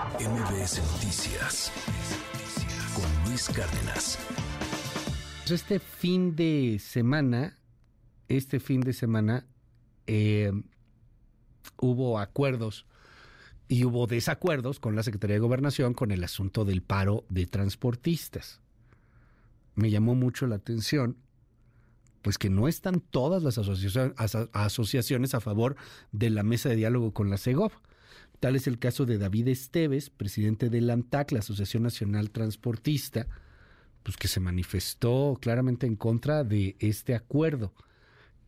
MBS Noticias con Luis Cárdenas. Este fin de semana, este fin de semana, eh, hubo acuerdos y hubo desacuerdos con la Secretaría de Gobernación con el asunto del paro de transportistas. Me llamó mucho la atención, pues que no están todas las asociaciones a favor de la mesa de diálogo con la CEGOV. Tal es el caso de David Esteves, presidente del ANTAC, la Asociación Nacional Transportista, pues que se manifestó claramente en contra de este acuerdo.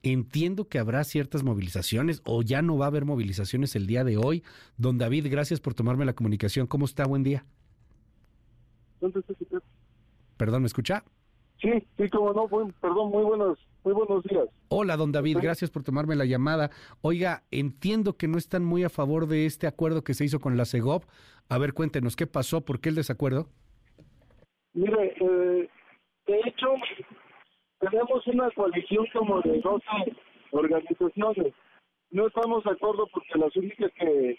Entiendo que habrá ciertas movilizaciones o ya no va a haber movilizaciones el día de hoy. Don David, gracias por tomarme la comunicación. ¿Cómo está? Buen día. Perdón, ¿me escucha? Sí, sí, como no, perdón, muy buenos, muy buenos días. Hola, don David, gracias por tomarme la llamada. Oiga, entiendo que no están muy a favor de este acuerdo que se hizo con la CEGOP. A ver, cuéntenos, ¿qué pasó? ¿Por qué el desacuerdo? Mire, eh, de hecho, tenemos una coalición como de 12 organizaciones. No estamos de acuerdo porque las únicas que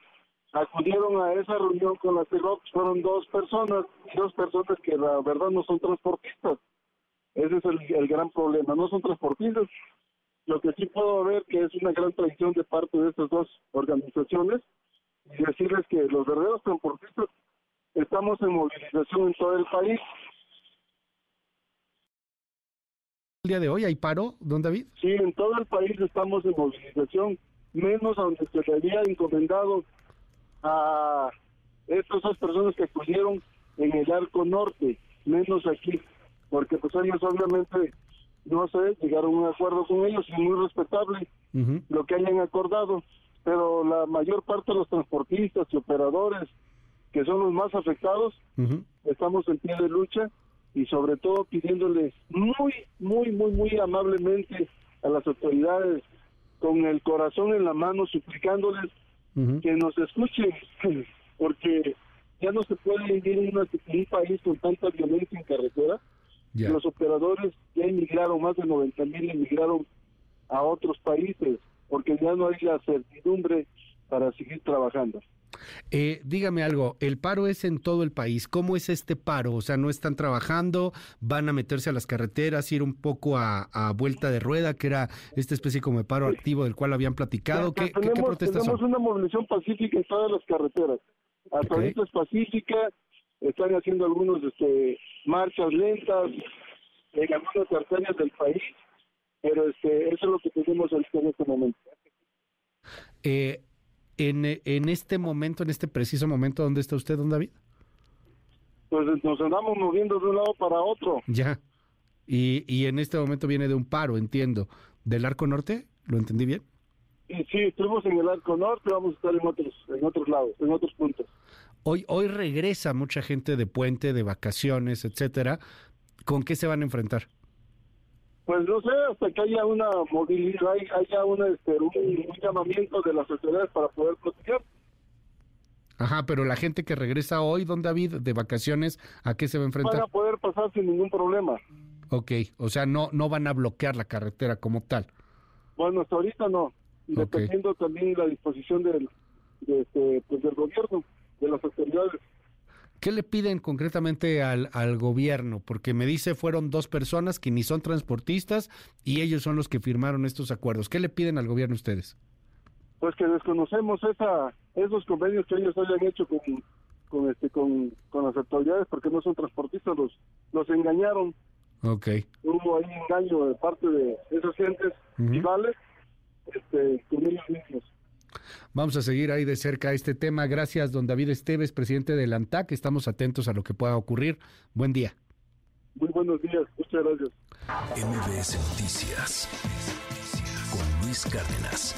acudieron a esa reunión con la CEGOP fueron dos personas, dos personas que la verdad no son transportistas ese es el, gran problema. No son transportistas. Lo que sí puedo ver que es una gran traición de parte de estas dos organizaciones y decirles que los verdaderos transportistas estamos en movilización en todo el país. ¿El día de hoy hay paro, don David? Sí, en todo el país estamos en movilización, menos donde se le había encomendado a estas dos personas que acudieron en el arco norte, menos aquí porque pues ellos obviamente, no sé, llegaron a un acuerdo con ellos y muy respetable lo que hayan acordado, pero la mayor parte de los transportistas y operadores, que son los más afectados, estamos en pie de lucha y sobre todo pidiéndoles muy, muy, muy, muy amablemente a las autoridades, con el corazón en la mano, suplicándoles que nos escuchen, porque ya no se puede vivir en un país con tanta violencia en carretera, los operadores ya emigraron, más de 90 mil emigraron a otros países, porque ya no hay la certidumbre para seguir trabajando. Eh, dígame algo, el paro es en todo el país. ¿Cómo es este paro? O sea, no están trabajando, van a meterse a las carreteras, ir un poco a, vuelta de rueda, que era esta especie como de paro activo del cual habían platicado. ¿Qué, tenemos, tenemos una movilización pacífica en todas las carreteras. Hasta ahorita es pacífica, están haciendo algunos este, marchas lentas en algunas arterias del país, pero este, eso es lo que tenemos en este momento. Eh, en, en este momento, en este preciso momento, ¿dónde está usted, don David? Pues nos andamos moviendo de un lado para otro. Ya. Y, y en este momento viene de un paro, entiendo. ¿Del Arco Norte? ¿Lo entendí bien? Sí, sí, estuvimos en el Arco Norte, vamos a estar en otros, en otros lados, en otros puntos. Hoy, hoy regresa mucha gente de puente, de vacaciones, etcétera. ¿Con qué se van a enfrentar? Pues no sé, hasta que haya una movilidad, haya una, este, un, llamamiento de las autoridades para poder proteger. Ajá, pero la gente que regresa hoy, don David, de vacaciones, ¿a qué se va a enfrentar? Van a poder pasar sin ningún problema. Ok, o sea, no, no van a bloquear la carretera como tal. Bueno, hasta ahorita no, dependiendo también la disposición del, este, pues del gobierno de las autoridades. ¿Qué le piden concretamente al, al gobierno? Porque me dice fueron dos personas que ni son transportistas y ellos son los que firmaron estos acuerdos. ¿Qué le piden al gobierno ustedes? Pues que desconocemos esa, esos convenios que ellos hayan hecho con, con, este, con, con las autoridades porque no son transportistas, los, los engañaron. Okay. Hubo ahí engaño de parte de esos gentes rivales este, con ellos mismos. Vamos a seguir ahí de cerca este tema. Gracias, don David Esteves, presidente del ANTAC. Estamos atentos a lo que pueda ocurrir. Buen día. Muy buenos días. Muchas gracias. MBS Noticias con Luis Cárdenas.